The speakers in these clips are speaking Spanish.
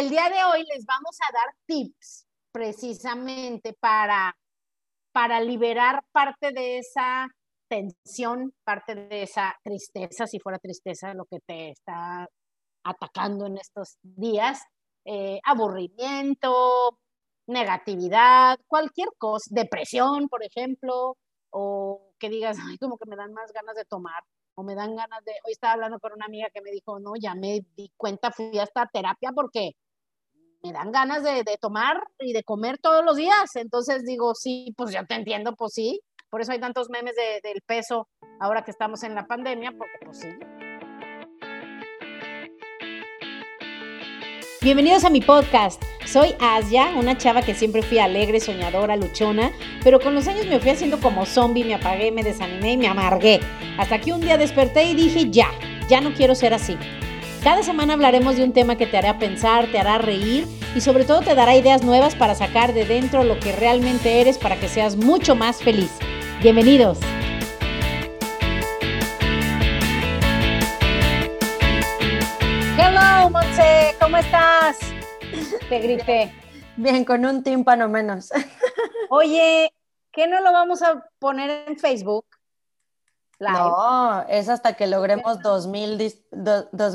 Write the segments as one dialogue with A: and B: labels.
A: el día de hoy les vamos a dar tips precisamente para, para liberar parte de esa tensión, parte de esa tristeza, si fuera tristeza lo que te está atacando en estos días, eh, aburrimiento, negatividad, cualquier cosa, depresión, por ejemplo, o que digas, ay, como que me dan más ganas de tomar, o me dan ganas de, hoy estaba hablando con una amiga que me dijo, no, ya me di cuenta, fui hasta terapia porque me dan ganas de, de tomar y de comer todos los días. Entonces digo, sí, pues ya te entiendo, pues sí. Por eso hay tantos memes de, del peso ahora que estamos en la pandemia, porque pues sí.
B: Bienvenidos a mi podcast. Soy Asia, una chava que siempre fui alegre, soñadora, luchona, pero con los años me fui haciendo como zombie, me apagué, me desanimé y me amargué. Hasta que un día desperté y dije, ya, ya no quiero ser así. Cada semana hablaremos de un tema que te hará pensar, te hará reír y sobre todo te dará ideas nuevas para sacar de dentro lo que realmente eres para que seas mucho más feliz. Bienvenidos.
A: Hello, Monse, ¿cómo estás? Te grité.
B: Bien, con un tímpano menos.
A: Oye, ¿qué no lo vamos a poner en Facebook?
B: No, es hasta que logremos 2000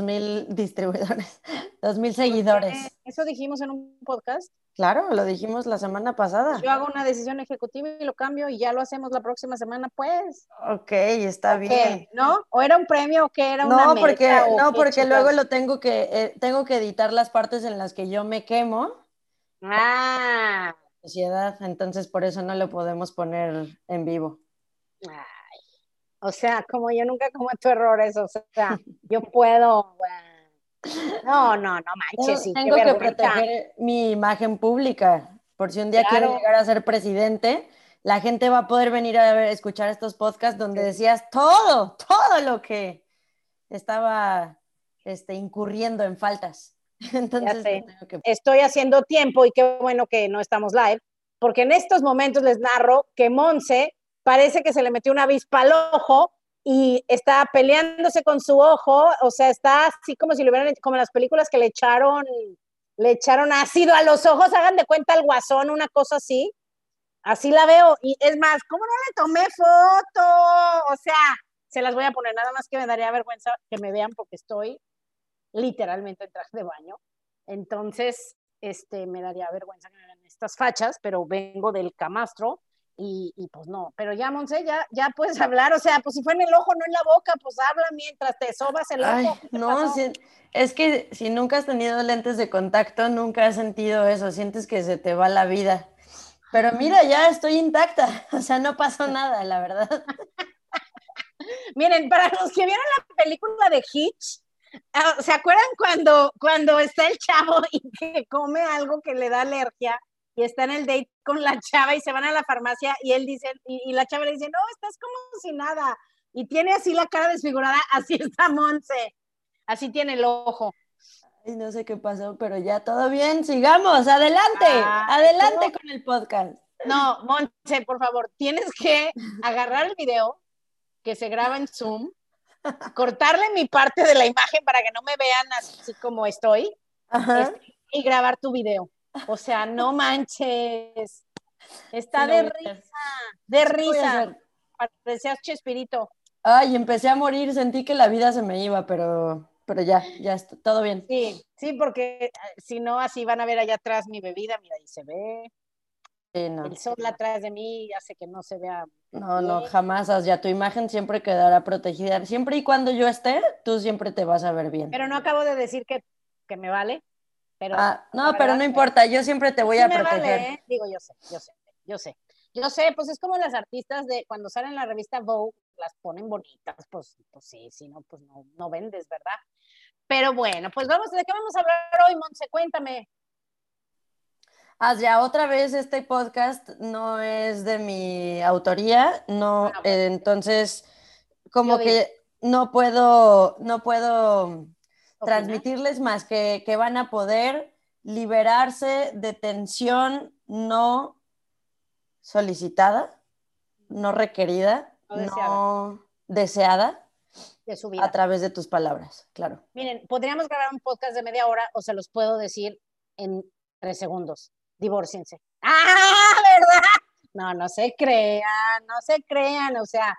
B: mil distribuidores, 2000 seguidores.
A: ¿Eso dijimos en un podcast?
B: Claro, lo dijimos la semana pasada.
A: Yo hago una decisión ejecutiva y lo cambio y ya lo hacemos la próxima semana, pues.
B: Ok, está bien.
A: ¿No? ¿O era un premio o qué era una
B: No, porque, no, porque luego lo tengo que, eh, tengo que editar las partes en las que yo me quemo.
A: Ah.
B: Sociedad, entonces por eso no lo podemos poner en vivo.
A: Ay, o sea, como yo nunca cometo errores, o sea, yo puedo, no, no, no manches.
B: Tengo, que proteger mi imagen pública. Por si un día quiero llegar a ser presidente, la gente va a poder venir a ver, escuchar estos podcasts donde decías todo, todo lo que estaba este, incurriendo en faltas. Entonces,
A: estoy haciendo tiempo y qué bueno que no estamos live, porque en estos momentos les narro que Monse parece que se le metió una avispa al ojo y está peleándose con su ojo, o sea, está así como si le hubieran, como en las películas que le echaron, le echaron ácido a los ojos, hagan de cuenta el guasón, una cosa así. Así la veo. Y es más, ¿cómo no le tomé foto? O sea, se las voy a poner, nada más que me daría vergüenza que me vean porque estoy literalmente en traje de baño. Entonces, este, me daría vergüenza que me vean estas fachas, pero vengo del camastro y, pues no, pero ya, Monse, ya, ya puedes hablar, o sea, pues si fue en el ojo, no en la boca, pues habla mientras te sobas el ojo.
B: no, es que si nunca has tenido lentes de contacto, nunca has sentido eso, sientes que se te va la vida. Pero mira, ya estoy intacta, o sea, no pasó nada, la verdad.
A: Miren, para los que vieron la película de Hitch, ah, ¿se acuerdan cuando, cuando está el chavo y que come algo que le da alergia? Y está en el date con la chava y se van a la farmacia y él dice, y, la chava le dice, no, estás como si nada. Y tiene así la cara desfigurada, así está Monse, así tiene el ojo.
B: Ay, no sé qué pasó, pero ya todo bien, sigamos, adelante, ah, adelante con el podcast.
A: No, Monse, por favor, tienes que agarrar el video que se graba en Zoom, cortarle mi parte de la imagen para que no me vean así como estoy este, y grabar tu video. O sea, no manches. Está de risa, de risa. Parecías Chespirito.
B: Ay, empecé a morir, sentí que la vida se me iba, pero, pero ya, ya está todo bien.
A: Sí, sí, porque eh, si no, así van a ver allá atrás mi bebida, mira, ahí se ve. El sol atrás de mí hace que no se vea.
B: No, no, jamás, ya tu imagen siempre quedará protegida. Siempre y cuando yo esté, tú siempre te vas a ver bien.
A: Pero no acabo de decir que, que me vale.
B: Ah, no, pero no importa, yo siempre te voy a proteger.
A: ¿eh? Digo, yo sé, yo sé, yo sé. Yo sé, pues es como las artistas de cuando salen en la revista Vogue, las ponen bonitas, pues, pues sí, si no, pues no, no vendes, ¿verdad? Pero bueno, pues vamos, ¿de qué vamos a hablar hoy, Monse? Cuéntame.
B: Ah, ya otra vez este podcast no es de mi autoría, no, ah, entonces como que no puedo, no puedo transmitirles más que, que van a poder liberarse de tensión no solicitada, no requerida, no deseada,
A: de su vida.
B: a través de tus palabras, claro.
A: Miren, podríamos grabar un podcast de media hora o se los puedo decir en tres segundos. Divórciense. ¡Ah, verdad! No, no se crean, no se crean. O sea,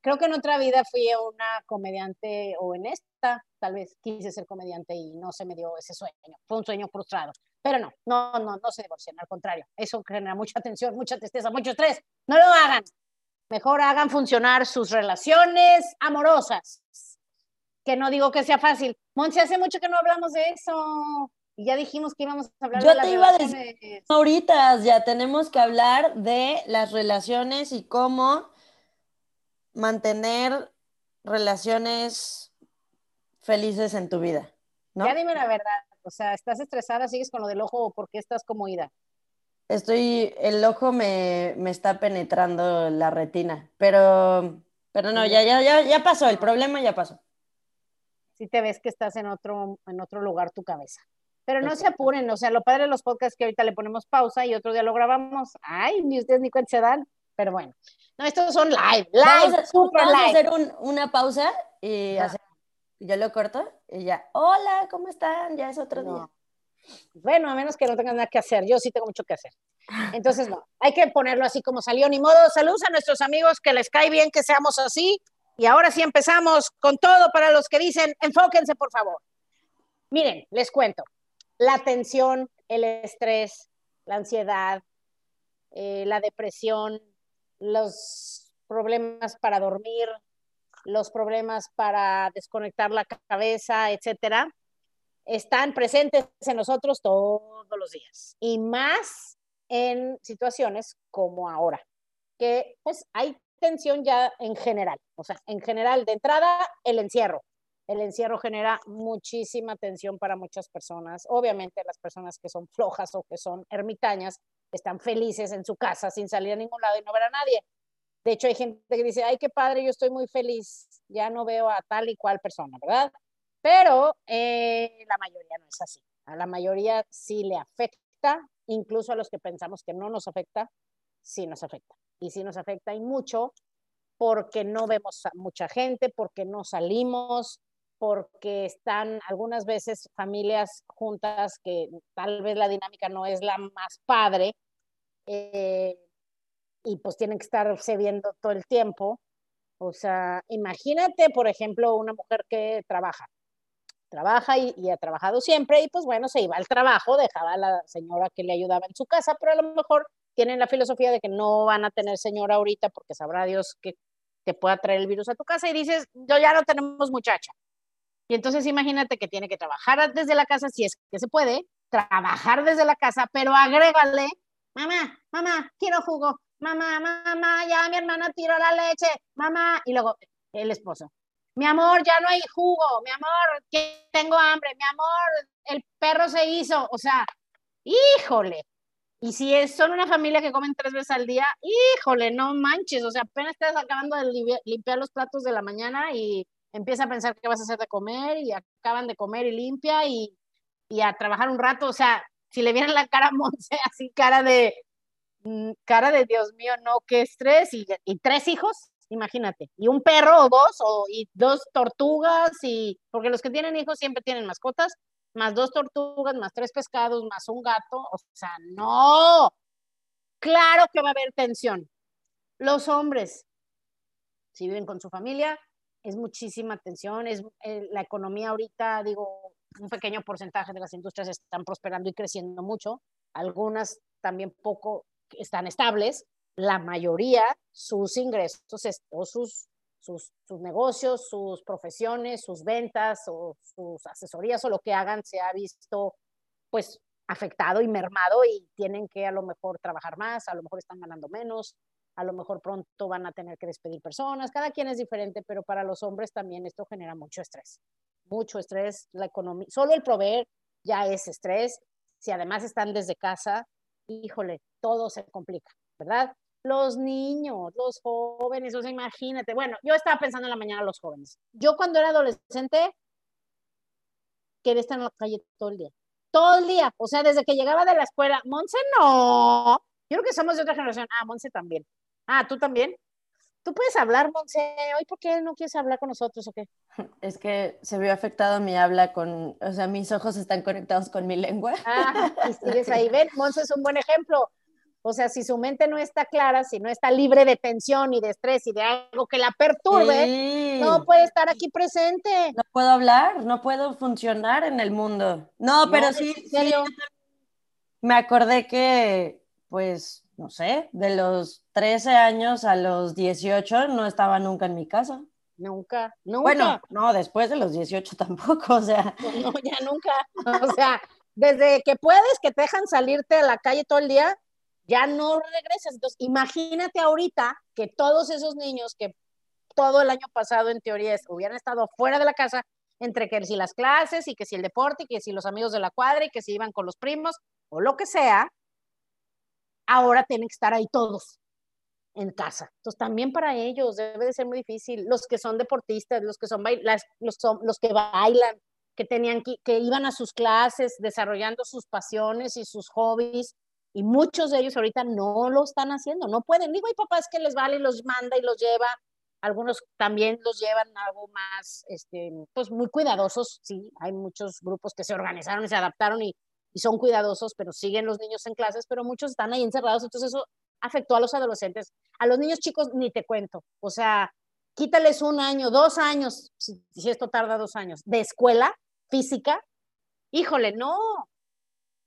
A: creo que en otra vida fui una comediante o en esta, tal vez quise ser comediante y no se me dio ese sueño. Fue un sueño frustrado. Pero no, no, no, no se divorcien, al contrario. Eso genera mucha tensión, mucha tristeza, mucho estrés. No lo hagan. Mejor hagan funcionar sus relaciones amorosas. Que no digo que sea fácil. Monse, hace mucho que no hablamos de eso. Y ya dijimos que íbamos a hablar
B: Yo
A: de las
B: te iba a
A: relaciones.
B: decir ahorita, ya tenemos que hablar de las relaciones y cómo mantener relaciones felices en tu vida, ¿no?
A: Ya dime la verdad. O sea, ¿estás estresada? ¿Sigues con lo del ojo o por qué estás como ida?
B: Estoy, el ojo me, me está penetrando la retina, pero, pero no, ya, ya, ya, ya pasó, el problema ya pasó.
A: Si te ves que estás en otro, en otro lugar tu cabeza. Pero no se
B: Exacto.
A: apuren, o sea, lo padre de los podcasts es que ahorita le ponemos pausa y otro día lo grabamos. Ay, ni ustedes ni cuenta se dan. Pero bueno, no, estos son live, live,
B: Vamos a,
A: super
B: vamos a
A: live.
B: hacer un- una pausa y
A: Ajá.
B: hacer- yo lo corto y ya, hola, ¿cómo están? Ya es otro día.
A: No. Bueno, a menos que no tengan nada que hacer. Yo sí tengo mucho que hacer. Entonces, no, hay que ponerlo así como salió, ni modo. Saludos a nuestros amigos que les cae bien que seamos así. Y ahora sí empezamos con todo para los que dicen, enfóquense, por favor. Miren, les cuento. La tensión, el estrés, la ansiedad, eh, la depresión, los problemas para dormir, los problemas para desconectar la cabeza, etcétera, están presentes en nosotros todos los días y más en situaciones como ahora, que pues hay tensión ya en general, o sea, en general, de entrada, el encierro. El encierro genera muchísima tensión para muchas personas. Obviamente las personas que son flojas o que son ermitañas están felices en su casa sin salir a ningún lado y no ver a nadie. De hecho, hay gente que dice, ay, qué padre, yo estoy muy feliz, ya no veo a tal y cual persona, ¿verdad? Pero eh, la mayoría no es así. A la mayoría sí le afecta, incluso a los que pensamos que no nos afecta, sí nos afecta. Y sí nos afecta y mucho porque no vemos a mucha gente, porque no salimos, porque están algunas veces familias juntas que tal vez la dinámica no es la más padre eh, y pues tienen que estarse viendo todo el tiempo. O sea, imagínate, por ejemplo, una mujer que trabaja trabaja y, ha trabajado siempre y pues bueno, se iba al trabajo, dejaba a la señora que le ayudaba en su casa, pero a lo mejor tienen la filosofía de que no van a tener señora ahorita porque sabrá Dios que te pueda traer el virus a tu casa y dices, yo ya no tenemos muchacha. Y entonces imagínate que tiene que trabajar desde la casa, si es que se puede, trabajar desde la casa, pero agrégale, mamá, mamá, quiero jugo, mamá, mamá, ya mi hermana tiró la leche, mamá, y luego el esposo, mi amor, ya no hay jugo, mi amor, que tengo hambre, mi amor, el perro se hizo, o sea, híjole. Y si es, son una familia que comen tres veces al día, híjole, no manches, o sea, apenas estás acabando de limpiar los platos de la mañana y empieza a pensar qué vas a hacer de comer y acaban de comer y limpia y, y a trabajar un rato, o sea, si le vieran la cara a Monse, así cara de, cara de Dios mío, no, qué estrés, y, y tres hijos, imagínate, y un perro o dos, o, y dos tortugas, y porque los que tienen hijos siempre tienen mascotas, más dos tortugas, más tres pescados, más un gato, o sea, no, claro que va a haber tensión. Los hombres, si viven con su familia, es muchísima tensión, es eh, la economía ahorita, digo, un pequeño porcentaje de las industrias están prosperando y creciendo mucho, algunas también poco están estables, la mayoría sus ingresos o sus, sus, sus, negocios, sus profesiones, sus ventas o sus asesorías o lo que hagan se ha visto pues afectado y mermado y tienen que a lo mejor trabajar más, a lo mejor están ganando menos, a lo mejor pronto van a tener que despedir personas, cada quien es diferente, pero para los hombres también esto genera mucho estrés, mucho estrés, la economía, solo el proveer ya es estrés, si además están desde casa, híjole, todo se complica, ¿verdad? los niños, los jóvenes, o sea, imagínate. Bueno, yo estaba pensando en la mañana los jóvenes. Yo cuando era adolescente quería estar en la calle todo el día. Todo el día. O sea, desde que llegaba de la escuela. Monse no. Yo creo que somos de otra generación. Ah, Monse también. Ah, ¿tú también? Tú puedes hablar, Monse, hoy por qué no quieres hablar con nosotros o qué?
B: Es que se vio afectado mi habla con, o sea, mis ojos están conectados con mi lengua.
A: Ah, y sigues ahí, ven, Monse es un buen ejemplo. O sea, si su mente no está clara, si no está libre de tensión y de estrés y de algo que la perturbe, no puede estar aquí presente.
B: No puedo hablar, no puedo funcionar en el mundo. No, pero sí, sí, me acordé que, pues, no sé, de los 13 años a los 18 no estaba nunca en mi casa.
A: Nunca, nunca.
B: Bueno, no, después de los 18 tampoco, o sea.
A: No, ya nunca. O sea, desde que puedes, que te dejan salirte a la calle todo el día, ya no regresas. Entonces, imagínate ahorita que todos esos niños que todo el año pasado, en teoría, hubieran estado fuera de la casa, entre que si las clases y que si el deporte y que si los amigos de la cuadra y que si iban con los primos o lo que sea, ahora tienen que estar ahí todos en casa. Entonces también para ellos debe de ser muy difícil. Los que son deportistas, los que son, son, los que bailan, que tenían que, que iban a sus clases desarrollando sus pasiones y sus hobbies y muchos de ellos ahorita no lo están haciendo, no pueden. Digo, hay papás que les vale y los manda y los lleva. Algunos también los llevan algo más, este, pues muy cuidadosos. Sí, hay muchos grupos que se organizaron y se adaptaron y, y son cuidadosos, pero siguen los niños en clases, pero muchos están ahí encerrados. Entonces eso afectó a los adolescentes. A los niños chicos ni te cuento. O sea, quítales un año, dos años, si, si esto tarda dos años, de escuela física. Híjole, no,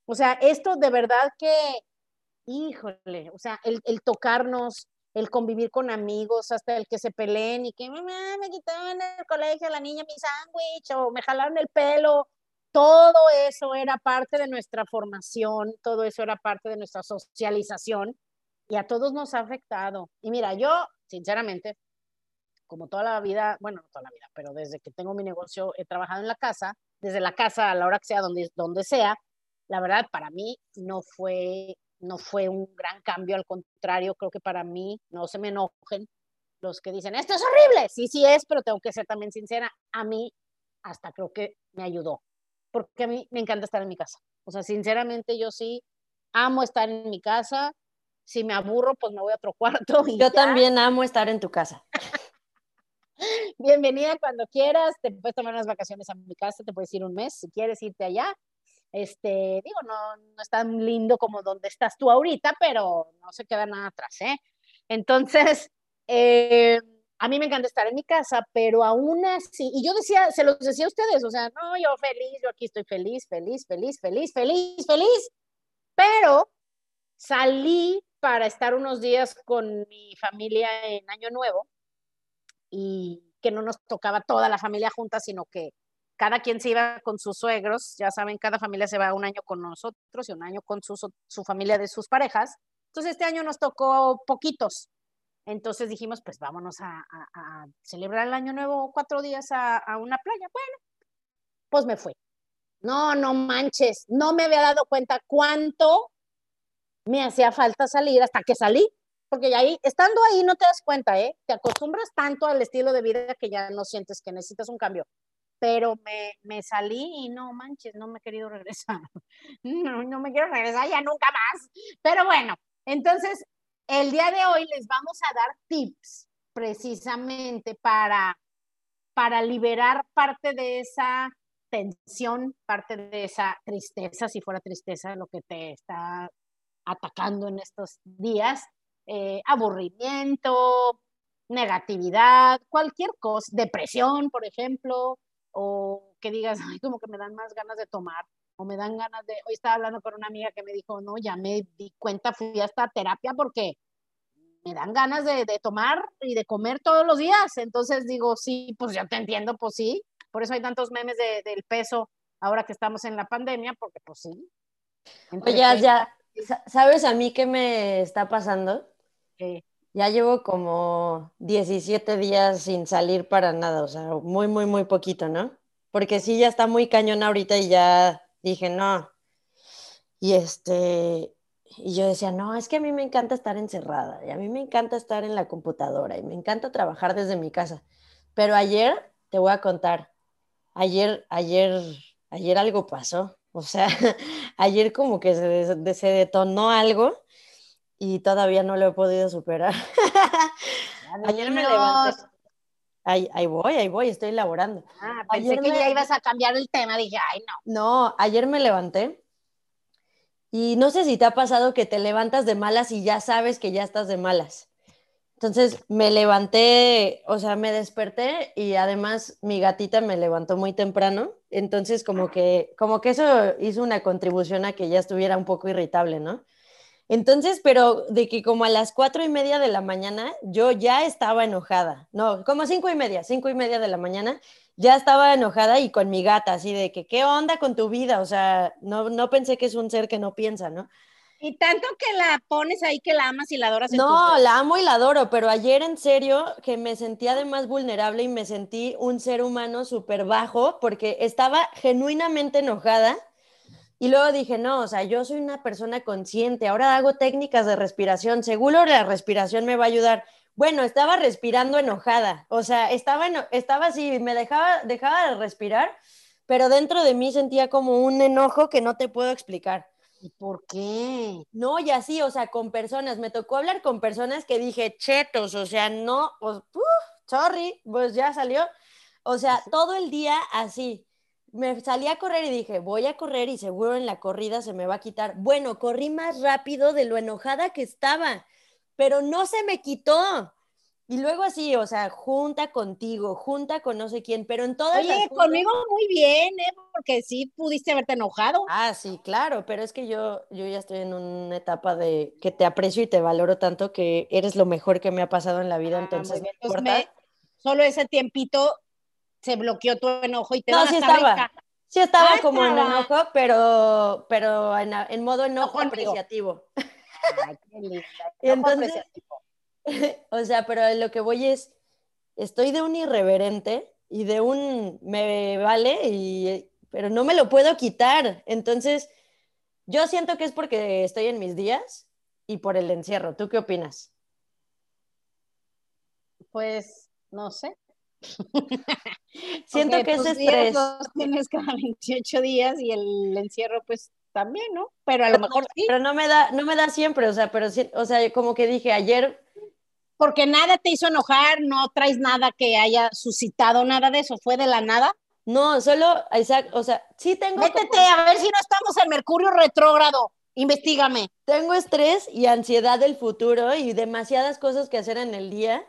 A: o sea, esto de verdad que, híjole, o sea, el, tocarnos, el convivir con amigos, hasta el que se peleen y que mamá me quitaron el colegio la niña mi sándwich o me jalaron el pelo, todo eso era parte de nuestra formación, todo eso era parte de nuestra socialización y a todos nos ha afectado. Y mira, yo, sinceramente, como toda la vida, bueno, no toda la vida, pero desde que tengo mi negocio he trabajado en la casa, desde la casa a la hora que sea, donde, donde sea, la verdad para mí no fue, no fue un gran cambio, al contrario, creo que para mí, no se me enojen los que dicen, esto es horrible, sí, sí es, pero tengo que ser también sincera, a mí hasta creo que me ayudó, porque a mí me encanta estar en mi casa. O sea, sinceramente yo sí amo estar en mi casa, si me aburro, pues me voy a otro cuarto. Y
B: yo también amo estar en tu casa.
A: Bienvenida cuando quieras, te puedes tomar unas vacaciones a mi casa, te puedes ir un mes si quieres irte allá, este, digo, no, no es tan lindo como donde estás tú ahorita, pero no se queda nada atrás, ¿eh? Entonces, eh, a mí me encanta estar en mi casa, pero aún así, y yo decía, se los decía a ustedes, o sea, no, yo feliz, yo aquí estoy feliz, feliz, feliz, feliz, feliz, feliz, pero salí para estar unos días con mi familia en Año Nuevo y que no nos tocaba toda la familia junta, sino que cada quien se iba con sus suegros, ya saben, cada familia se va un año con nosotros y un año con su, su familia de sus parejas. Entonces este año nos tocó poquitos. Entonces dijimos, pues vámonos a, celebrar el año nuevo cuatro días a, una playa. Bueno, pues me fui. No, no manches, no me había dado cuenta cuánto me hacía falta salir hasta que salí, porque ahí, estando ahí no te das cuenta, ¿eh? Te acostumbras tanto al estilo de vida que ya no sientes que necesitas un cambio pero me, me, salí y no manches, no me he querido regresar. No, no me quiero regresar ya nunca más. Pero bueno, entonces el día de hoy les vamos a dar tips precisamente para, para liberar parte de esa tensión, parte de esa tristeza, si fuera tristeza lo que te está atacando en estos días, eh, aburrimiento, negatividad, cualquier cosa, depresión, por ejemplo, o que digas, ay, como que me dan más ganas de tomar, o me dan ganas de, hoy estaba hablando con una amiga que me dijo, no, ya me di cuenta, fui a esta terapia porque me dan ganas de, de, tomar y de comer todos los días. Entonces digo, sí, pues ya te entiendo, pues sí. Por eso hay tantos memes de, del peso ahora que estamos en la pandemia, porque pues sí.
B: Oye, ya, ¿sabes a mí qué me está pasando? Ya llevo como 17 días sin salir para nada, o sea, muy, muy, muy poquito, ¿no? Porque sí, ya está muy cañón ahorita y ya dije, no. Y este, y yo decía, no, es que a mí me encanta estar encerrada, y a mí me encanta estar en la computadora, y me encanta trabajar desde mi casa. Pero ayer, te voy a contar, ayer, ayer, ayer algo pasó. O sea, ayer como que se, se detonó algo y todavía no lo he podido superar. Ayer me levanté. Ahí, ahí, voy, ahí voy, estoy elaborando.
A: Ah, pensé que ya ibas a cambiar el tema, dije, ay, no.
B: No, ayer me levanté y no sé si te ha pasado que te levantas de malas y ya sabes que ya estás de malas. Entonces me levanté, o sea, me desperté y además mi gatita me levantó muy temprano. Entonces como que, como que eso hizo una contribución a que ya estuviera un poco irritable, ¿no? Entonces, pero de que como a las cuatro y media de la mañana yo ya estaba enojada. No, como cinco y media, cinco y media de la mañana ya estaba enojada y con mi gata, así de que, ¿qué onda con tu vida? O sea, no, no pensé que es un ser que no piensa, ¿no?
A: Y tanto que la pones ahí que la amas y la adoras.
B: no, la amo y la adoro, pero ayer en serio que me sentí además vulnerable y me sentí un ser humano súper bajo porque estaba genuinamente enojada y luego dije, no, o sea, yo soy una persona consciente, ahora hago técnicas de respiración, seguro la respiración me va a ayudar. Bueno, estaba respirando enojada, o sea, estaba, estaba así, me dejaba, dejaba de respirar, pero dentro de mí sentía como un enojo que no te puedo explicar.
A: ¿Y por qué?
B: No, y así, o sea, con personas, me tocó hablar con personas que dije, chetos, o sea, no, pues, sorry, pues ya salió. O sea, todo el día así me salí a correr y dije, voy a correr y seguro en la corrida se me va a quitar. Bueno, corrí más rápido de lo enojada que estaba, pero no se me quitó. Y luego así, o sea, junta contigo, junta con no sé quién, pero en todas
A: Oye, conmigo muy bien, ¿eh? Porque sí pudiste haberte enojado.
B: Ah, sí, claro, pero es que yo, yo ya estoy en una etapa de que te aprecio y te valoro tanto que eres lo mejor que me ha pasado en la vida, ah, entonces,
A: solo ese tiempito se bloqueó tu enojo y te
B: no, sí estaba. Sí estaba como en enojo, pero, pero en, modo enojo apreciativo. Ay, qué linda. Entonces, o sea, pero lo que voy es, estoy de un irreverente y de un me vale, y, pero no me lo puedo quitar. Entonces, yo siento que es porque estoy en mis días y por el encierro. ¿Tú qué opinas?
A: Pues, no sé.
B: Siento que ese estrés.
A: tienes cada 28 días y el encierro, pues también, ¿no? Pero a lo mejor sí.
B: Pero no me da, no me da siempre, o sea, pero sí, o sea, como que dije ayer.
A: Porque nada te hizo enojar, no traes nada que haya suscitado nada de eso, fue de la nada.
B: No, solo, Isaac, o sea, sí tengo.
A: Métete a ver si no estamos en Mercurio retrógrado. Investígame.
B: Tengo estrés y ansiedad del futuro y demasiadas cosas que hacer en el día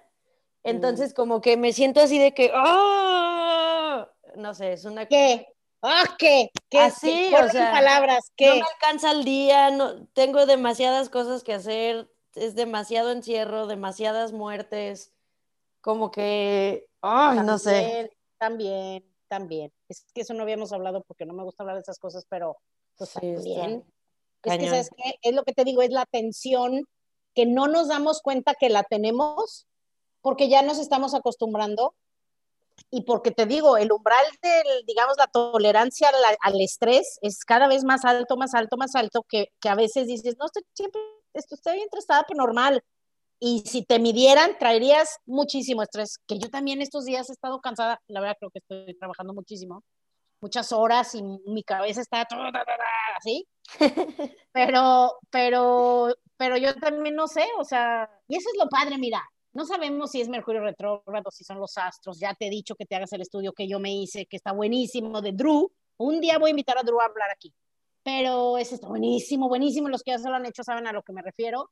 B: entonces, como que me siento así de que, ¡oh! No sé, es una...
A: ¿Qué? ¡Ah, qué! ¿Qué?
B: Así, o sea,
A: palabras,
B: ¿qué? No me alcanza el día, no, tengo demasiadas cosas que hacer, es demasiado encierro, demasiadas muertes, como que, ¡ay, no sé!
A: También, también. Es que eso no habíamos hablado porque no me gusta hablar de esas cosas, pero pues también. Es que, ¿sabes qué? Es lo que te digo, es la tensión que no nos damos cuenta que la tenemos porque ya nos estamos acostumbrando y porque te digo, el umbral del, digamos, la tolerancia al, estrés es cada vez más alto, más alto, más alto, que, que a veces dices, no, estoy siempre, estoy bien estresada, pero normal. Y si te midieran, traerías muchísimo estrés, que yo también estos días he estado cansada, la verdad creo que estoy trabajando muchísimo, muchas horas y mi cabeza está así, pero, pero, pero yo también no sé, o sea, y eso es lo padre, mira, no sabemos si es Mercurio retrógrado, si son los astros. Ya te he dicho que te hagas el estudio que yo me hice, que está buenísimo, de Drew. Un día voy a invitar a Drew a hablar aquí. Pero ese está buenísimo, buenísimo. Los que ya se lo han hecho saben a lo que me refiero.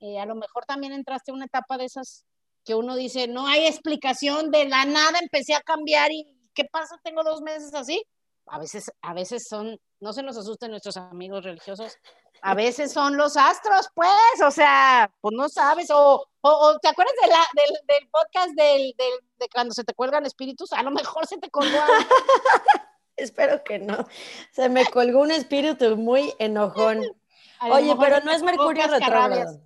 A: Eh, a lo mejor también entraste en una etapa de esas que uno dice, no hay explicación, de la nada empecé a cambiar y ¿qué pasa? Tengo dos meses así. A veces, a veces son, no se nos asusten nuestros amigos religiosos, a veces son los astros, pues, o sea, pues no sabes, o, o, ¿te acuerdas de la, del, del podcast del, del, de cuando se te cuelgan espíritus? A lo mejor se te colgó.
B: Espero que no. Se me colgó un espíritu muy enojón. Oye, pero no es Mercurio retrógrado.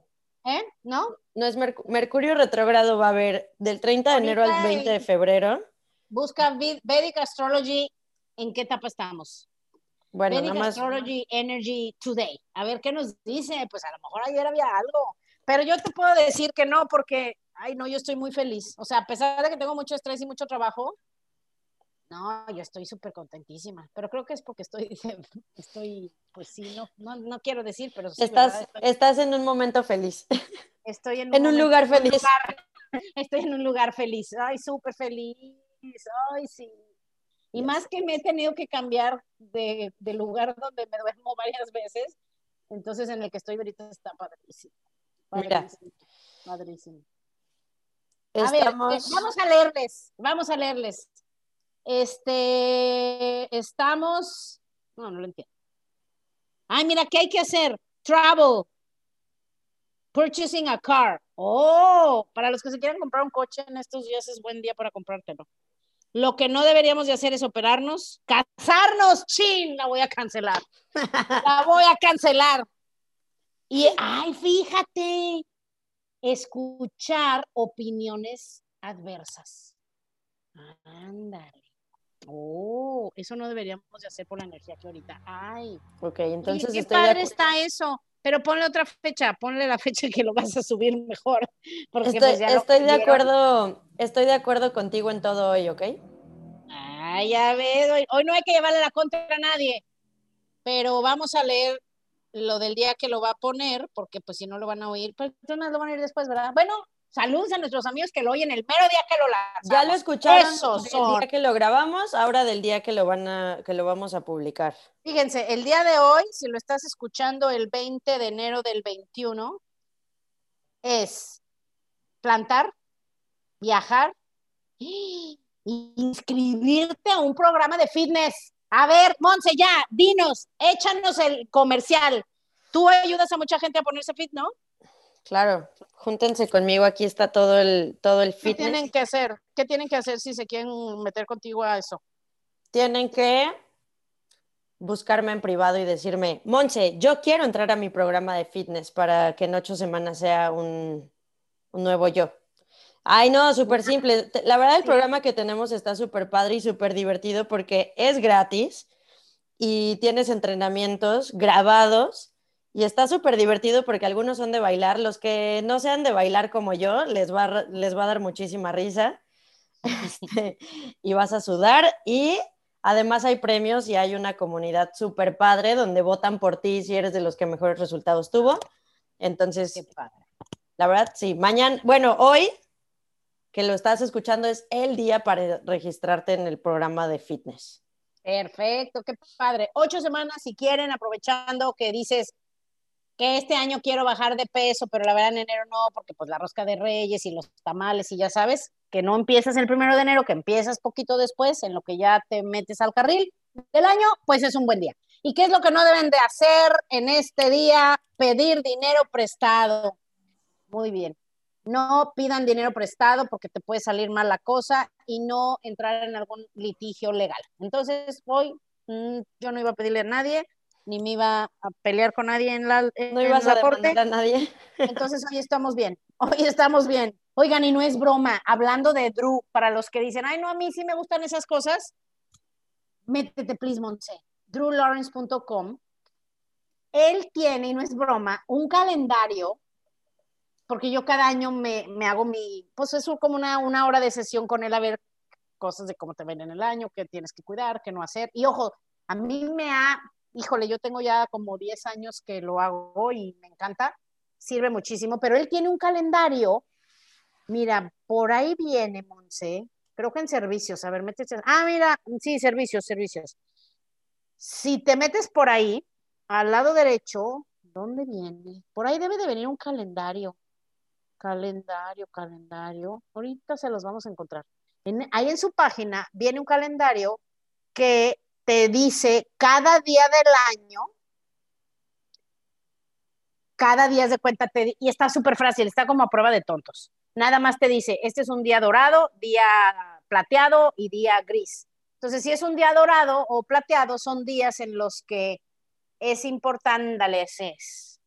A: ¿Eh? ¿No?
B: No es Mercurio retrógrado, va a haber del 30 de enero al 20 de febrero.
A: Busca Vedic Astrology, ¿en qué etapa estamos? Bueno, Vedic Astrology Energy Today. A ver qué nos dice. Pues a lo mejor ayer había algo. Pero yo te puedo decir que no, porque, ay, no, yo estoy muy feliz. O sea, a pesar de que tengo mucho estrés y mucho trabajo, no, yo estoy súper contentísima. Pero creo que es porque estoy, estoy, pues sí, no, no, no quiero decir, pero
B: estás, estás en un momento feliz.
A: Estoy en
B: un, lugar feliz.
A: estoy en un lugar feliz. Ay, súper feliz. Ay, sí. Y más que me he tenido que cambiar de, lugar donde me duermo varias veces, entonces en el que estoy ahorita está padrísimo. Padrísimo. Padrísimo. A ver, eh, vamos a leerles, vamos a leerles. Este, estamos, no, no lo entiendo. Ay, mira, ¿qué hay que hacer? Travel. Purchasing a car. Oh, para los que se quieran comprar un coche en estos días es buen día para comprártelo. Lo que no deberíamos de hacer es operarnos, casarnos, chin, la voy a cancelar. La voy a cancelar. Y, ay, fíjate, escuchar opiniones adversas. Ándale. Oh, eso no deberíamos de hacer por la energía que ahorita hay.
B: Ok, entonces
A: qué padre está eso. Pero ponle otra fecha, ponle la fecha que lo vas a subir mejor.
B: Porque estoy, pues, estoy de acuerdo, estoy de acuerdo contigo en todo hoy, ¿ok?
A: Ah, ya ves, hoy, hoy no hay que llevarle la contra a nadie. Pero vamos a leer lo del día que lo va a poner, porque pues si no lo van a oír, pues entonces lo van a ir después, ¿verdad? Bueno, saludos a nuestros amigos que lo oyen el mero día que lo lanzamos.
B: Ya lo escucharon el día que lo grabamos, ahora del día que lo van a, que lo vamos a publicar.
A: Fíjense, el día de hoy, si lo estás escuchando el 20 de enero del 21, es plantar, viajar, inscribirte a un programa de fitness. A ver, Monse, ya, dinos, échanos el comercial. Tú ayudas a mucha gente a ponerse fit, ¿no?
B: Claro, júntense conmigo, aquí está todo el, todo el fitness.
A: ¿Qué tienen que hacer? ¿Qué tienen que hacer si se quieren meter contigo a eso?
B: Tienen que buscarme en privado y decirme, Monse, yo quiero entrar a mi programa de fitness para que en ocho semanas sea un, un nuevo yo. Ay, no, súper simple. La verdad, el programa que tenemos está súper padre y súper divertido porque es gratis y tienes entrenamientos grabados y está súper divertido porque algunos son de bailar. Los que no sean de bailar como yo, les va a, les va a dar muchísima risa este, y vas a sudar y además hay premios y hay una comunidad súper padre donde votan por ti si eres de los que mejores resultados tuvo. Entonces, la verdad, sí, mañana, bueno, hoy que lo estás escuchando es el día para registrarte en el programa de fitness.
A: Perfecto, qué padre. Ocho semanas si quieren, aprovechando que dices que este año quiero bajar de peso, pero la verdad en enero no, porque pues la rosca de reyes y los tamales y ya sabes, que no empiezas el primero de enero, que empiezas poquito después, en lo que ya te metes al carril del año, pues es un buen día. ¿Y qué es lo que no deben de hacer en este día? Pedir dinero prestado. Muy bien no pidan dinero prestado porque te puede salir mal la cosa y no entrar en algún litigio legal. Entonces, hoy mm, yo no iba a pedirle a nadie, ni me iba a pelear con nadie en la
B: No ibas a corte. a nadie.
A: Entonces, hoy estamos bien. Hoy estamos bien. Oigan, y no es broma, hablando de Drew, para los que dicen, ay, no, a mí sí me gustan esas cosas, métete, please, Monse, drewlawrence.com. Él tiene, y no es broma, un calendario porque yo cada año me, me hago mi, pues es como una, una hora de sesión con él a ver cosas de cómo te ven en el año, qué tienes que cuidar, qué no hacer. Y ojo, a mí me ha, híjole, yo tengo ya como 10 años que lo hago y me encanta, sirve muchísimo, pero él tiene un calendario, mira, por ahí viene, Monse, creo que en servicios, a ver, métete, ah, mira, sí, servicios, servicios. Si te metes por ahí, al lado derecho, ¿dónde viene? Por ahí debe de venir un calendario. Calendario, calendario. Ahorita se los vamos a encontrar. ahí en su página viene un calendario que te dice cada día del año, cada día de cuenta, y está súper fácil, está como a prueba de tontos. Nada más te dice, este es un día dorado, día plateado y día gris. Entonces, si es un día dorado o plateado, son días en los que es importante, es,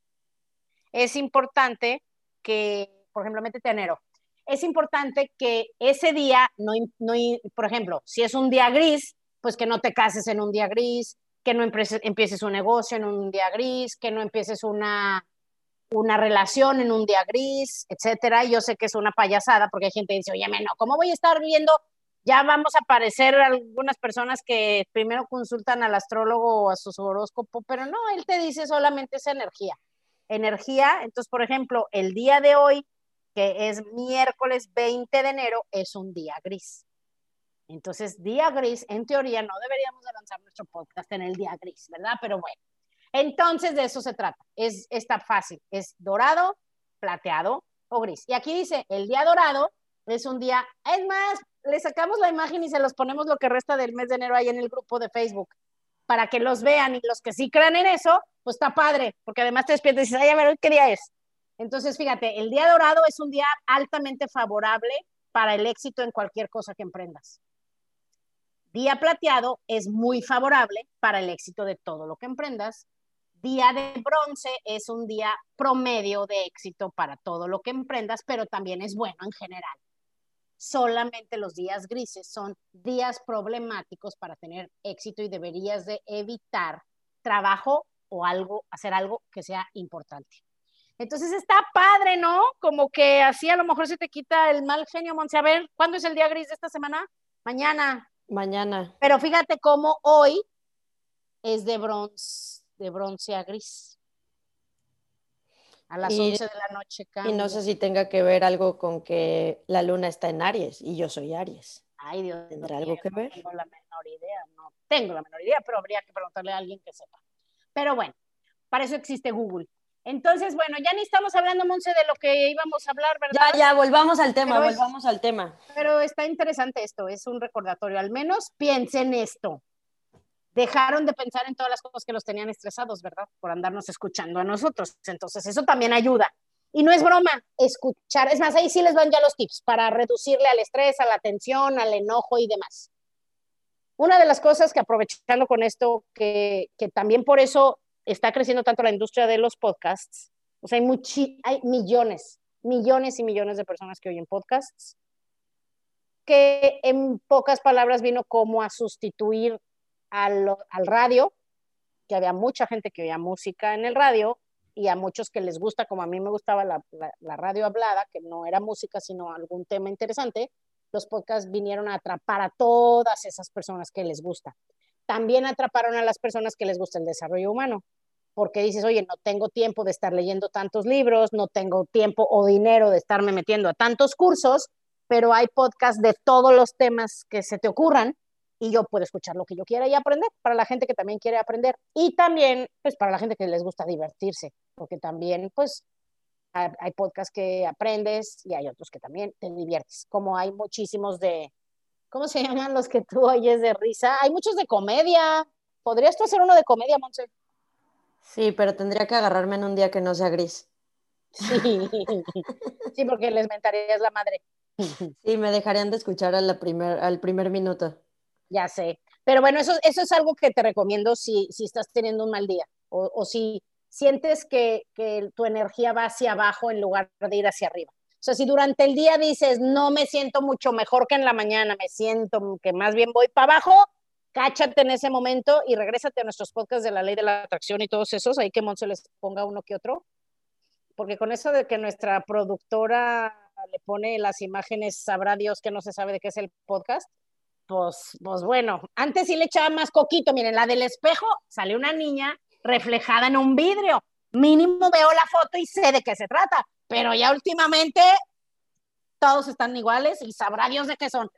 A: es importante que por ejemplo, métete enero. Es importante que ese día, no, no, por ejemplo, si es un día gris, pues que no te cases en un día gris, que no empieces, un negocio en un día gris, que no empieces una, una relación en un día gris, etcétera. Yo sé que es una payasada porque hay gente que dice, oye, no, ¿cómo voy a estar viendo? Ya vamos a aparecer algunas personas que primero consultan al astrólogo o a su horóscopo, pero no, él te dice solamente esa energía. Energía, entonces, por ejemplo, el día de hoy que es miércoles 20 de enero, es un día gris. Entonces, día gris, en teoría, no deberíamos de lanzar nuestro podcast en el día gris, ¿verdad? Pero bueno, entonces de eso se trata. Es, está fácil, es dorado, plateado o gris. Y aquí dice, el día dorado es un día, es más, le sacamos la imagen y se los ponemos lo que resta del mes de enero ahí en el grupo de Facebook para que los vean y los que sí crean en eso, pues está padre, porque además te despiertas y dices, ay, a ver, ¿qué día es? Entonces, fíjate, el día dorado es un día altamente favorable para el éxito en cualquier cosa que emprendas. Día plateado es muy favorable para el éxito de todo lo que emprendas. Día de bronce es un día promedio de éxito para todo lo que emprendas, pero también es bueno en general solamente los días grises son días problemáticos para tener éxito y deberías de evitar trabajo o algo, hacer algo que sea importante. Entonces está padre, ¿no? Como que así a lo mejor se te quita el mal genio, Monse. A ver, ¿cuándo es el día gris de esta semana? Mañana.
B: Mañana.
A: Pero fíjate cómo hoy es de bronce, de bronce a gris a las 11 de la noche.
B: Y no sé si tenga que ver algo con que la luna está en Aries y yo soy Aries.
A: Ay, Dios
B: ¿Tendrá algo que ver?
A: No tengo la menor idea, no tengo la menor idea, pero habría que preguntarle a alguien que sepa. Pero bueno, para eso existe Google. Entonces, bueno, ya ni estamos hablando, Monse, de lo que íbamos a hablar, ¿verdad?
B: Ya, ya, volvamos al tema, volvamos al tema.
A: Pero está interesante esto, es un recordatorio. Al menos piensen esto dejaron de pensar en todas las cosas que los tenían estresados, ¿verdad? Por andarnos escuchando a nosotros. Entonces, eso también ayuda. Y no es broma, escuchar, es más, ahí sí les van ya los tips para reducirle al estrés, a la tensión, al enojo y demás. Una de las cosas que aprovechando con esto, que, que también por eso está creciendo tanto la industria de los podcasts, o sea, hay, hay millones, millones y millones de personas que oyen podcasts, que en pocas palabras vino como a sustituir al, radio, que había mucha gente que oía música en el radio y a muchos que les gusta, como a mí me gustaba la, radio hablada, que no era música, sino algún tema interesante, los podcasts vinieron a atrapar a todas esas personas que les gusta. También atraparon a las personas que les gusta el desarrollo humano, porque dices, oye, no tengo tiempo de estar leyendo tantos libros, no tengo tiempo o dinero de estarme metiendo a tantos cursos, pero hay podcasts de todos los temas que se te ocurran y yo puedo escuchar lo que yo quiera y aprender para la gente que también quiere aprender y también pues para la gente que les gusta divertirse, porque también pues hay, podcasts que aprendes y hay otros que también te diviertes, como hay muchísimos de, ¿cómo se llaman los que tú oyes de risa? Hay muchos de comedia. ¿Podrías tú hacer uno de comedia, Monse?
B: Sí, pero tendría que agarrarme en un día que no sea gris.
A: Sí, sí porque les mentarías la madre.
B: Sí, me dejarían de escuchar a primer, al primer minuto
A: ya sé. Pero bueno, eso, eso es algo que te recomiendo si, si estás teniendo un mal día o, o si sientes que, que, tu energía va hacia abajo en lugar de ir hacia arriba. O sea, si durante el día dices, no me siento mucho mejor que en la mañana, me siento que más bien voy para abajo, cáchate en ese momento y regrésate a nuestros podcasts de la ley de la atracción y todos esos, ahí que Monse les ponga uno que otro. Porque con eso de que nuestra productora le pone las imágenes, sabrá Dios que no se sabe de qué es el podcast pues, pues bueno, antes sí le echaba más coquito. Miren, la del espejo sale una niña reflejada en un vidrio. Mínimo veo la foto y sé de qué se trata, pero ya últimamente todos están iguales y sabrá Dios de qué son.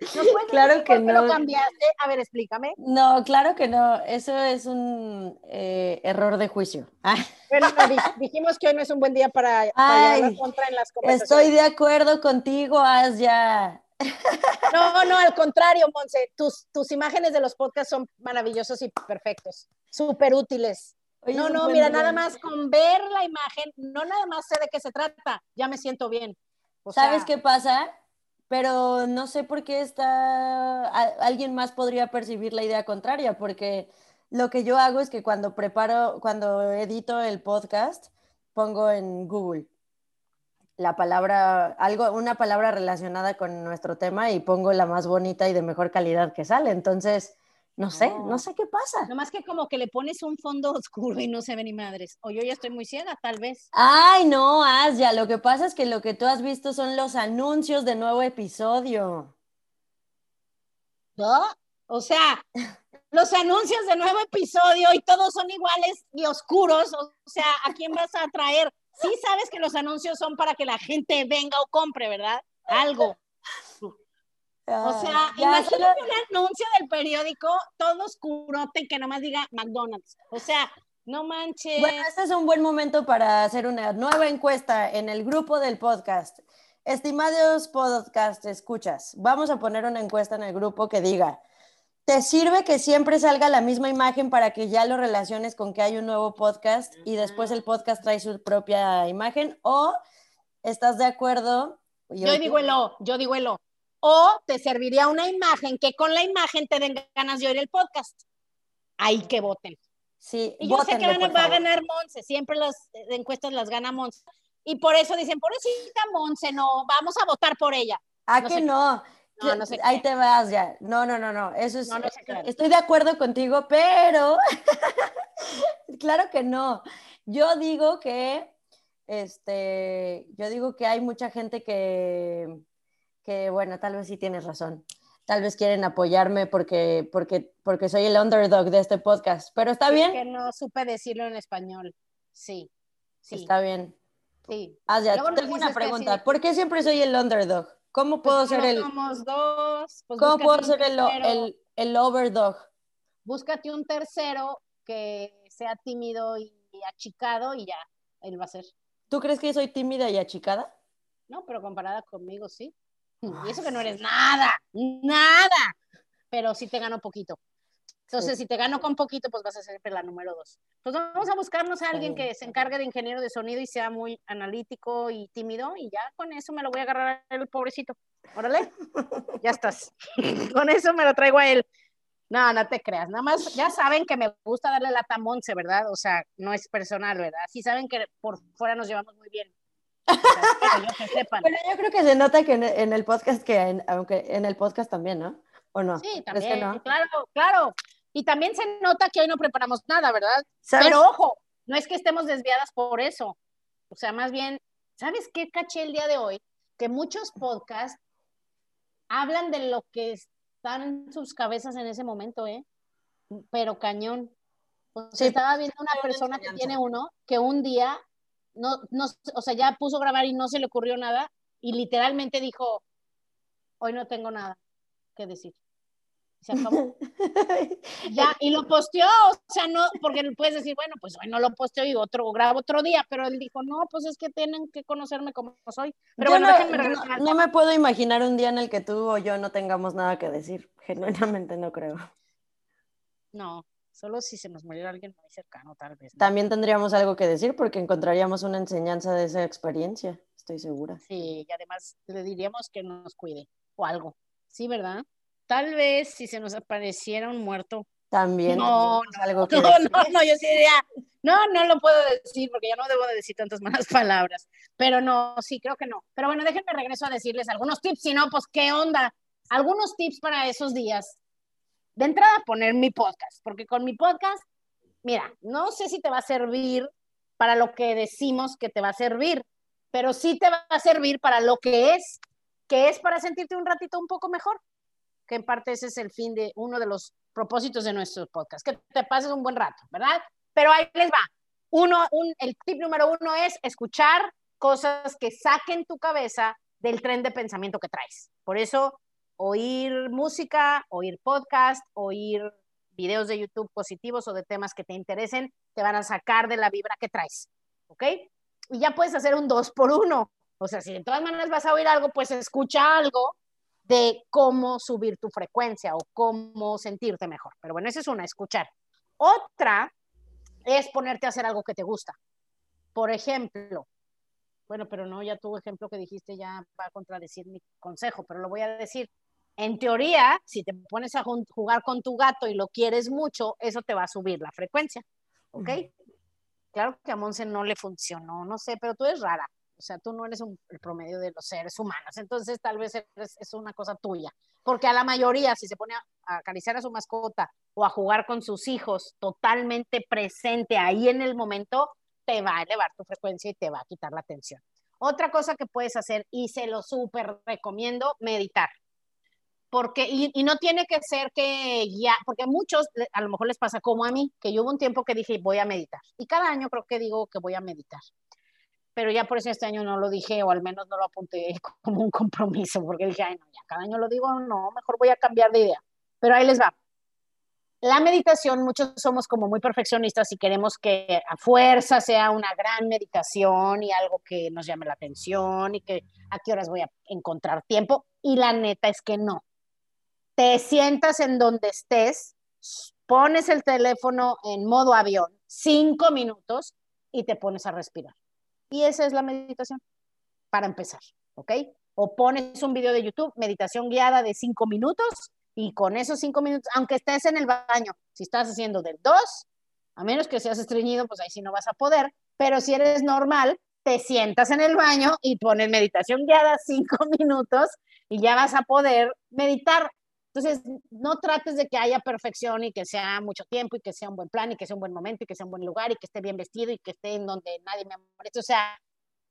B: claro que no.
A: lo cambiaste? A ver, explícame.
B: No, claro que no. Eso es un eh, error de juicio.
A: Pero dijimos que hoy no es un buen día para, para contra en las conversaciones.
B: Estoy de acuerdo contigo, As ya.
A: No, no, al contrario, Monse, tus, tus imágenes de los podcasts son maravillosos y perfectos, súper útiles. No, no, mira, nada más con ver la imagen, no nada más sé de qué se trata, ya me siento bien.
B: ¿Sabes qué pasa? Pero no sé por qué está, alguien más podría percibir la idea contraria, porque lo que yo hago es que cuando preparo, cuando edito el podcast, pongo en Google la palabra, algo, una palabra relacionada con nuestro tema y pongo la más bonita y de mejor calidad que sale. Entonces, no sé, no, sé qué pasa.
A: Nomás que como que le pones un fondo oscuro y no se ve ni madres. O yo ya estoy muy ciega, tal vez.
B: Ay, no, ya Lo que pasa es que lo que tú has visto son los anuncios de nuevo episodio.
A: ¿No? O sea, los anuncios de nuevo episodio y todos son iguales y oscuros. O sea, ¿a quién vas a atraer? sí sabes que los anuncios son para que la gente venga o compre, ¿verdad? Algo. O sea, imagínate un anuncio del periódico todo oscurote que nomás diga McDonald's. O sea, no manches.
B: Bueno, este es un buen momento para hacer una nueva encuesta en el grupo del podcast. Estimados podcast escuchas, vamos a poner una encuesta en el grupo que diga, ¿te sirve que siempre salga la misma imagen para que ya lo relaciones con que hay un nuevo podcast y después el podcast trae su propia imagen? ¿O estás de acuerdo?
A: Yo, digo el O, yo digo el O. O te serviría una imagen que con la imagen te den ganas de oír el podcast. Ahí que voten.
B: Sí,
A: y yo sé que va a ganar Monse, siempre las encuestas las gana Monse. Y por eso dicen, pobrecita Monse, no, vamos a votar por ella.
B: ¿A que no? No, no sé Ahí te vas ya. No, no, no, no. Eso es. Estoy de acuerdo contigo, pero claro que no. Yo digo que, este, yo digo que hay mucha gente que, que, bueno, tal vez sí tienes razón tal vez quieren apoyarme porque, porque, porque soy el underdog de este podcast, pero está bien.
A: que no supe decirlo en español. Sí, sí.
B: Está bien.
A: Sí.
B: Ah, ya, tengo una pregunta. ¿Por qué siempre soy el underdog? ¿Cómo pues puedo ser el...
A: Somos dos.
B: Pues ¿Cómo puedo ser el, el, el, overdog?
A: Búscate un tercero que sea tímido y achicado y ya, él va a ser.
B: ¿Tú crees que soy tímida y achicada?
A: No, pero comparada conmigo, sí. Y eso que no eres nada, nada. Pero sí te gano poquito. Entonces, si te gano con poquito, pues vas a ser la número dos. Pues vamos a buscarnos a alguien que se encargue de ingeniero de sonido y sea muy analítico y tímido, y ya con eso me lo voy a agarrar el pobrecito. Órale, ya estás. con eso me lo traigo a él. No, no te creas. Nada más, ya saben que me gusta darle la tamonce, ¿verdad? O sea, no es personal, ¿verdad? Sí saben que por fuera nos llevamos muy bien.
B: Pero yo creo que se nota que en, el podcast, que aunque en el podcast también, ¿no? ¿O no?
A: Sí, también, claro, claro. Y también se nota que hoy no preparamos nada, ¿verdad? Pero ojo, no es que estemos desviadas por eso. O sea, más bien, ¿sabes qué caché el día de hoy? Que muchos podcasts hablan de lo que están en sus cabezas en ese momento, ¿eh? Pero cañón. O sea, estaba viendo una persona que tiene uno que un día no, no, o sea, ya puso a grabar y no se le ocurrió nada y literalmente dijo, hoy no tengo nada que decir. Se acabó. ya, y lo posteó, o sea, no, porque puedes decir, bueno, pues hoy no lo posteo y otro, grabo otro día, pero él dijo, no, pues es que tienen que conocerme como soy. Pero bueno,
B: no, déjenme no, no me puedo imaginar un día en el que tú o yo no tengamos nada que decir. Genuinamente no creo.
A: No, Solo si se nos muriera alguien muy cercano, tal vez.
B: También tendríamos algo que decir porque encontraríamos una enseñanza de esa experiencia, estoy segura.
A: Sí, y además le diríamos que nos cuide o algo. Sí, ¿verdad? Tal vez si se nos apareciera un muerto.
B: También.
A: No, no, algo que no, no, no, yo sí diría, no, no lo puedo decir porque ya no debo de decir tantas malas palabras. Pero no, sí, creo que no. Pero bueno, déjenme regreso a decirles algunos tips, si no, pues qué onda. Algunos tips para esos días de entrada poner mi podcast, porque con mi podcast, mira, no sé si te va a servir para lo que decimos que te va a servir, pero sí te va a servir para lo que es, que es para sentirte un ratito un poco mejor, que en parte ese es el fin de uno de los propósitos de nuestro podcast, que te pases un buen rato, ¿verdad? Pero ahí les va. Uno, un, el tip número uno es escuchar cosas que saquen tu cabeza del tren de pensamiento que traes. Por eso oír música, oír podcast, oír videos de YouTube positivos o de temas que te interesen, te van a sacar de la vibra que traes, ¿ok? Y ya puedes hacer un dos por uno. O sea, si de todas maneras vas a oír algo, pues escucha algo de cómo subir tu frecuencia o cómo sentirte mejor. Pero bueno, esa es una, escuchar. Otra es ponerte a hacer algo que te gusta. Por ejemplo, bueno, pero no, ya tu ejemplo que dijiste ya va a contradecir mi consejo, pero lo voy a decir en teoría, si te pones a jugar con tu gato y lo quieres mucho, eso te va a subir la frecuencia, ¿ok? Claro que a Monse no le funcionó, no sé, pero tú eres rara. O sea, tú no eres el promedio de los seres humanos, entonces tal vez es una cosa tuya. Porque a la mayoría, si se pone a, acariciar a su mascota o a jugar con sus hijos totalmente presente ahí en el momento, te va a elevar tu frecuencia y te va a quitar la tensión. Otra cosa que puedes hacer, y se lo súper recomiendo, meditar porque, y, no tiene que ser que ya, porque a muchos a lo mejor les pasa como a mí, que yo hubo un tiempo que dije voy a meditar, y cada año creo que digo que voy a meditar. pero ya por eso este año no lo dije o al menos no lo apunté como un compromiso, porque dije, ay, no, ya cada año lo digo, no, mejor voy a cambiar de idea. Pero ahí les va. La meditación, muchos somos como muy perfeccionistas y queremos que a fuerza sea una gran meditación y algo que nos llame la atención y que a qué horas voy a encontrar tiempo. Y la neta es que no. Te sientas en donde estés, pones el teléfono en modo avión, cinco minutos y te pones a respirar. Y esa es la meditación para empezar, ¿ok? O pones un video de YouTube, meditación guiada de cinco minutos y con esos cinco minutos, aunque estés en el baño, si estás haciendo del 2, a menos que seas estreñido, pues ahí sí no vas a poder, pero si eres normal, te sientas en el baño y pones meditación guiada cinco minutos y ya vas a poder meditar. Entonces, no trates de que haya perfección y que sea mucho tiempo y que sea un buen plan y que sea un buen momento y que sea un buen lugar y que esté bien vestido y que esté en donde nadie me moleste. O sea,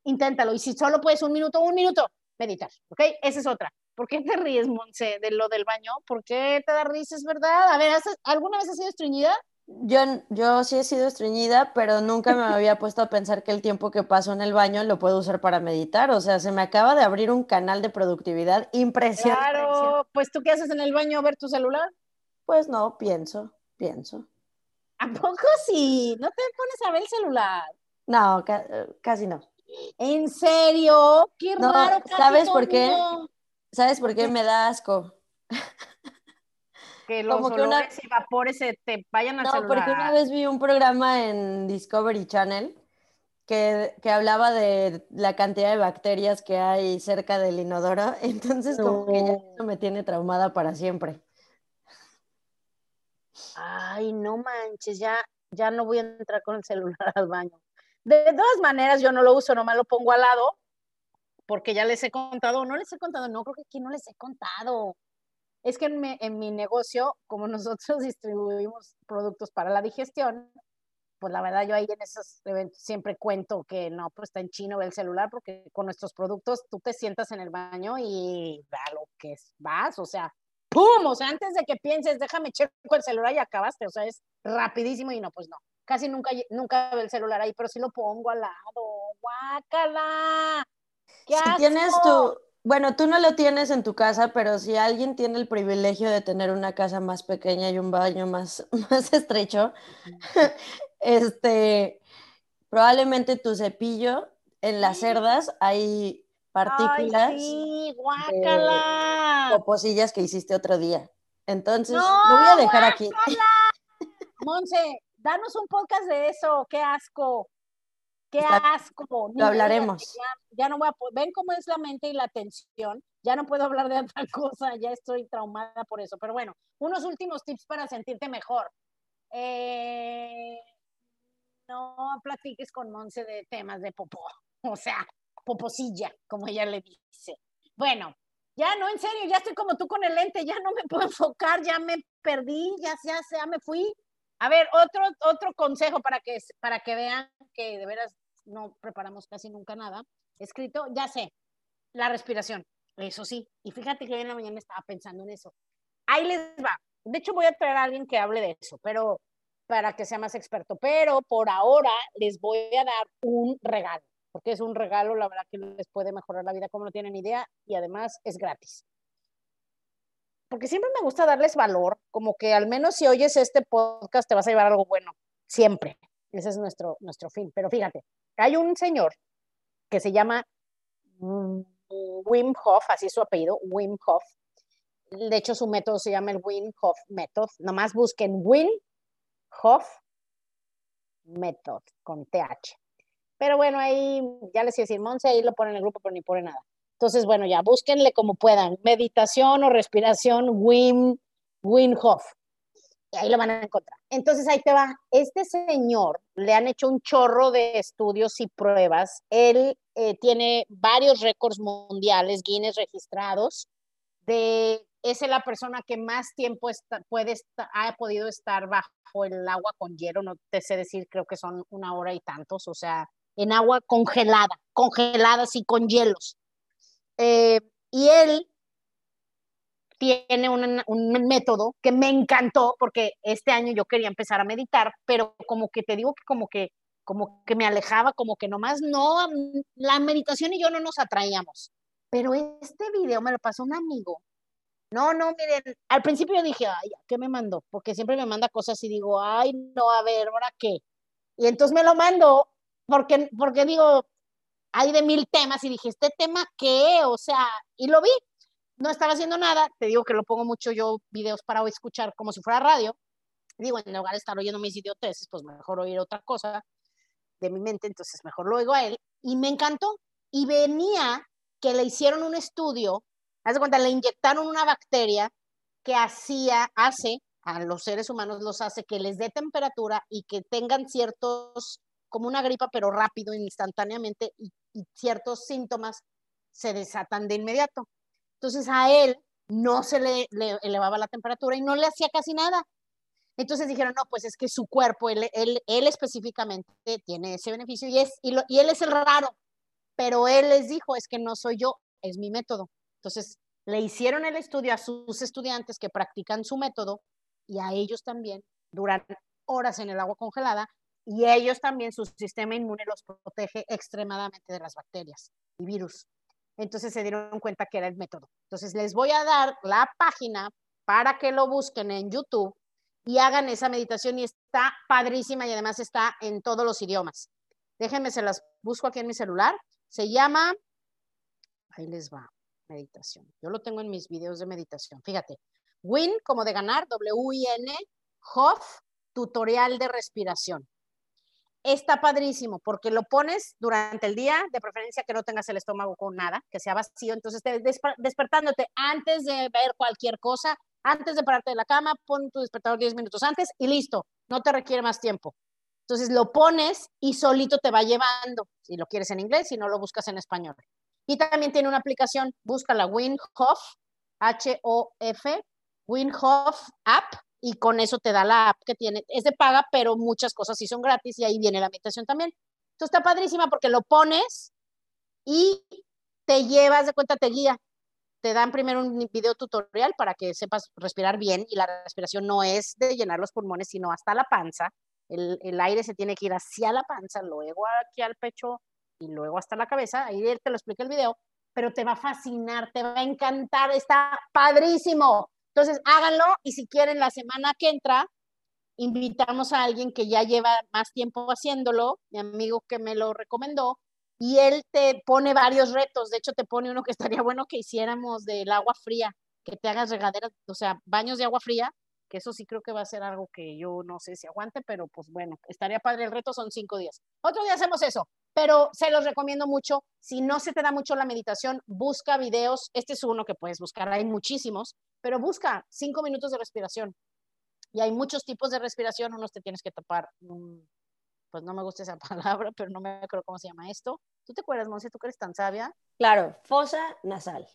A: inténtalo. Y si solo puedes un minuto, un minuto, meditar. ¿Ok? Esa es otra. ¿Por qué te ríes, Monse, de lo del baño? ¿Por qué te da risa? Es verdad. A ver, ¿alguna vez has sido estreñida?
B: Yo, yo sí he sido estreñida, pero nunca me había puesto a pensar que el tiempo que paso en el baño lo puedo usar para meditar. O sea, se me acaba de abrir un canal de productividad impresionante.
A: Claro, pues tú qué haces en el baño, ver tu celular.
B: Pues no, pienso, pienso.
A: ¿A poco sí? ¿No te pones a ver el celular?
B: No, casi no.
A: ¿En serio? Qué raro.
B: ¿Sabes por qué? ¿Sabes por qué me da asco?
A: Que los Como que una... y vapores se te vayan a No,
B: porque una vez vi un programa en Discovery Channel que, que, hablaba de la cantidad de bacterias que hay cerca del inodoro, entonces como que ya eso me tiene traumada para siempre.
A: Ay, no manches, ya, ya no voy a entrar con el celular al baño. De todas maneras, yo no lo uso, nomás lo pongo al lado porque ya les he contado, no les he contado, no creo que aquí no les he contado. Es que en mi, negocio, como nosotros distribuimos productos para la digestión, pues la verdad yo ahí en esos eventos siempre cuento que no, pues está en chino el celular, porque con nuestros productos tú te sientas en el baño y da lo que vas, o sea, ¡pum! O sea, antes de que pienses, déjame checo el celular y acabaste, o sea, es rapidísimo y no, pues no. Casi nunca, nunca veo el celular ahí, pero sí lo pongo al lado. ¡Guácala!
B: si tienes tu, bueno, tú no lo tienes en tu casa, pero si alguien tiene el privilegio de tener una casa más pequeña y un baño más, más estrecho, este, probablemente tu cepillo en las cerdas hay partículas
A: Ay, sí, guácala.
B: o posillas que hiciste otro día. Entonces, lo voy a dejar aquí.
A: Monse, danos un podcast de eso, qué asco. Qué asco.
B: Lo hablaremos.
A: Ya, no voy a ven cómo es la mente y la atención. Ya no puedo hablar de otra cosa, ya estoy traumada por eso. Pero bueno, unos últimos tips para sentirte mejor. Eh, no platiques con Monse de temas de popó, o sea, poposilla, como ella le dice. Bueno, ya no, en serio, ya estoy como tú con el lente, ya no me puedo enfocar, ya me perdí, ya, ya, ya me fui. A ver, otro, otro consejo para que, para que vean que de veras no preparamos casi nunca nada. Escrito, ya sé, la respiración, eso sí. Y fíjate que hoy en la mañana estaba pensando en eso. Ahí les va. De hecho, voy a traer a alguien que hable de eso, pero para que sea más experto. Pero por ahora les voy a dar un regalo, porque es un regalo, la verdad que les puede mejorar la vida como no tienen idea y además es gratis porque siempre me gusta darles valor, como que al menos si oyes este podcast te vas a llevar algo bueno, siempre. Ese es nuestro, nuestro fin. Pero fíjate, hay un señor que se llama Wim Hof, así es su apellido, Wim Hof. De hecho, su método se llama el Wim Hof Method. Nomás busquen Wim Hof Method con TH. Pero bueno, ahí ya les iba a decir, ahí lo ponen en el grupo, pero ni pone nada. Entonces, bueno, ya búsquenle como puedan, meditación o respiración Wim, Wim Hof. Y ahí lo van a encontrar. Entonces, ahí te va. Este señor le han hecho un chorro de estudios y pruebas. Él eh, tiene varios récords mundiales, Guinness registrados, de es la persona que más tiempo puede ha podido estar bajo el agua con hielo, no te sé decir, creo que son una hora y tantos, o sea, en agua congelada, congelada así con hielos. Eh, y él tiene un, método que me encantó porque este año yo quería empezar a meditar, pero como que te digo que como que como que me alejaba, como que nomás no, la meditación y yo no nos atraíamos. Pero este video me lo pasó un amigo. No, no, miren, al principio yo dije, ay, ¿qué me mandó? Porque siempre me manda cosas y digo, ay, no, a ver, ¿ahora qué? Y entonces me lo mando porque, porque digo, hay de mil temas y dije, ¿este tema qué? O sea, y lo vi, no estaba haciendo nada, te digo que lo pongo mucho yo videos para escuchar como si fuera radio, digo, en lugar de estar oyendo mis idioteces, pues mejor oír otra cosa de mi mente, entonces mejor lo oigo a él, y me encantó, y venía que le hicieron un estudio, haz de cuenta, le inyectaron una bacteria que hacía, hace, a los seres humanos los hace que les dé temperatura y que tengan ciertos, como una gripa, pero rápido, instantáneamente, y, ciertos síntomas se desatan de inmediato. Entonces a él no se le, elevaba la temperatura y no le hacía casi nada. Entonces dijeron, no, pues es que su cuerpo, él, él, específicamente tiene ese beneficio y, es, y, y él es el raro, pero él les dijo, es que no soy yo, es mi método. Entonces le hicieron el estudio a sus estudiantes que practican su método y a ellos también duran horas en el agua congelada y ellos también su sistema inmune los protege extremadamente de las bacterias y virus. Entonces se dieron cuenta que era el método. Entonces les voy a dar la página para que lo busquen en YouTube y hagan esa meditación y está padrísima y además está en todos los idiomas. Déjenme, se las busco aquí en mi celular. Se llama, ahí les va, meditación. Yo lo tengo en mis videos de meditación. Fíjate, Win como de ganar, W-I-N, Hoff, tutorial de respiración. Está padrísimo porque lo pones durante el día, de preferencia que no tengas el estómago con nada, que sea vacío, entonces te despertándote antes de ver cualquier cosa, antes de pararte de la cama, pon tu despertador 10 minutos antes y listo, no te requiere más tiempo. Entonces lo pones y solito te va llevando, si lo quieres en inglés, si no lo buscas en español. Y también tiene una aplicación, búscala WinHof, H-O-F, WinHof App, y con eso te da la app que tiene, es de paga, pero muchas cosas sí son gratis y ahí viene la meditación también. Entonces está padrísima porque lo pones y te llevas de cuenta, te guía. Te dan primero un video tutorial para que sepas respirar bien y la respiración no es de llenar los pulmones, sino hasta la panza. El, el aire se tiene que ir hacia la panza, luego aquí al pecho y luego hasta la cabeza. Ahí te lo explica el video, pero te va a fascinar, te va a encantar, está padrísimo. Entonces, háganlo y si quieren la semana que entra, invitamos a alguien que ya lleva más tiempo haciéndolo, mi amigo que me lo recomendó, y él te pone varios retos. De hecho, te pone uno que estaría bueno que hiciéramos del agua fría, que te hagas regaderas, o sea, baños de agua fría que eso sí creo que va a ser algo que yo no sé si aguante, pero pues bueno, estaría padre. El reto son cinco días. Otro día hacemos eso, pero se los recomiendo mucho. Si no se te da mucho la meditación, busca videos. Este es uno que puedes buscar, hay muchísimos, pero busca cinco minutos de respiración. Y hay muchos tipos de respiración, unos te tienes que tapar, pues no me gusta esa palabra, pero no me acuerdo cómo se llama esto. ¿Tú te acuerdas, Monse, tú eres tan sabia?
B: Claro, fosa nasal.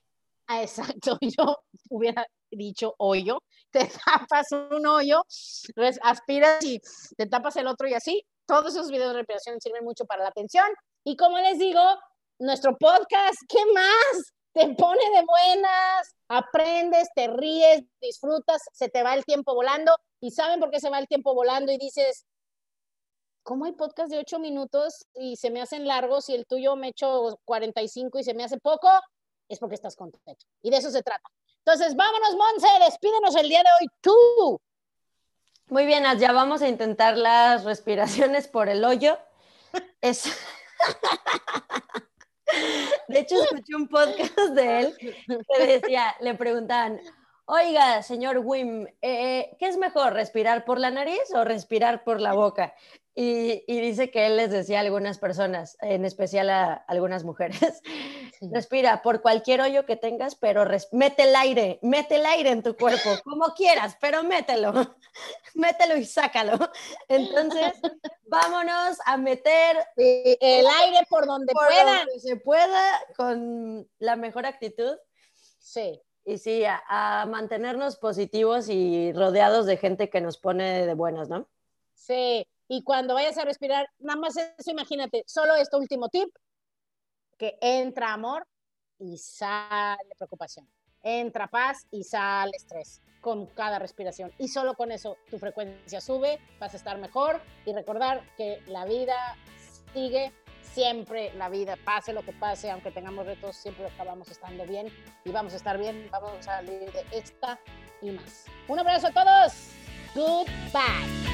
A: Ah, exacto, yo hubiera dicho hoyo, te tapas un hoyo, aspiras y te tapas el otro y así. Todos esos videos de respiración sirven mucho para la atención. Y como les digo, nuestro podcast, ¿qué más? Te pone de buenas, aprendes, te ríes, disfrutas, se te va el tiempo volando. ¿Y saben por qué se va el tiempo volando? Y dices, ¿cómo hay podcast de ocho minutos y se me hacen largos y el tuyo me echo 45 y se me hace poco? Es porque estás contento. Y de eso se trata. Entonces, vámonos, Monse, despídenos el día de hoy tú.
B: Muy bien, ya vamos a intentar las respiraciones por el hoyo. Es... De hecho, escuché un podcast de él que decía, le preguntaban, oiga, señor Wim, eh, ¿qué es mejor, respirar por la nariz o respirar por la boca? Y, dice que él les decía a algunas personas, en especial a algunas mujeres, respira por cualquier hoyo que tengas, pero mete el aire, mete el aire en tu cuerpo, como quieras, pero mételo, mételo y sácalo. Entonces, vámonos a meter
A: el aire por donde pueda.
B: se pueda, con la mejor actitud.
A: Sí.
B: Y sí, a mantenernos positivos y rodeados de gente que nos pone de buenas, ¿no?
A: Sí, y cuando vayas a respirar, nada más eso, imagínate, solo este último tip, que entra amor y sale preocupación. entra paz y sale estrés con cada respiración. Y solo con eso tu frecuencia sube, vas a estar mejor y recordar que la vida sigue siempre, la vida, pase lo que pase, aunque tengamos retos, siempre acabamos estando bien y vamos a estar bien, vamos a salir de esta y más. Un abrazo a todos. Goodbye.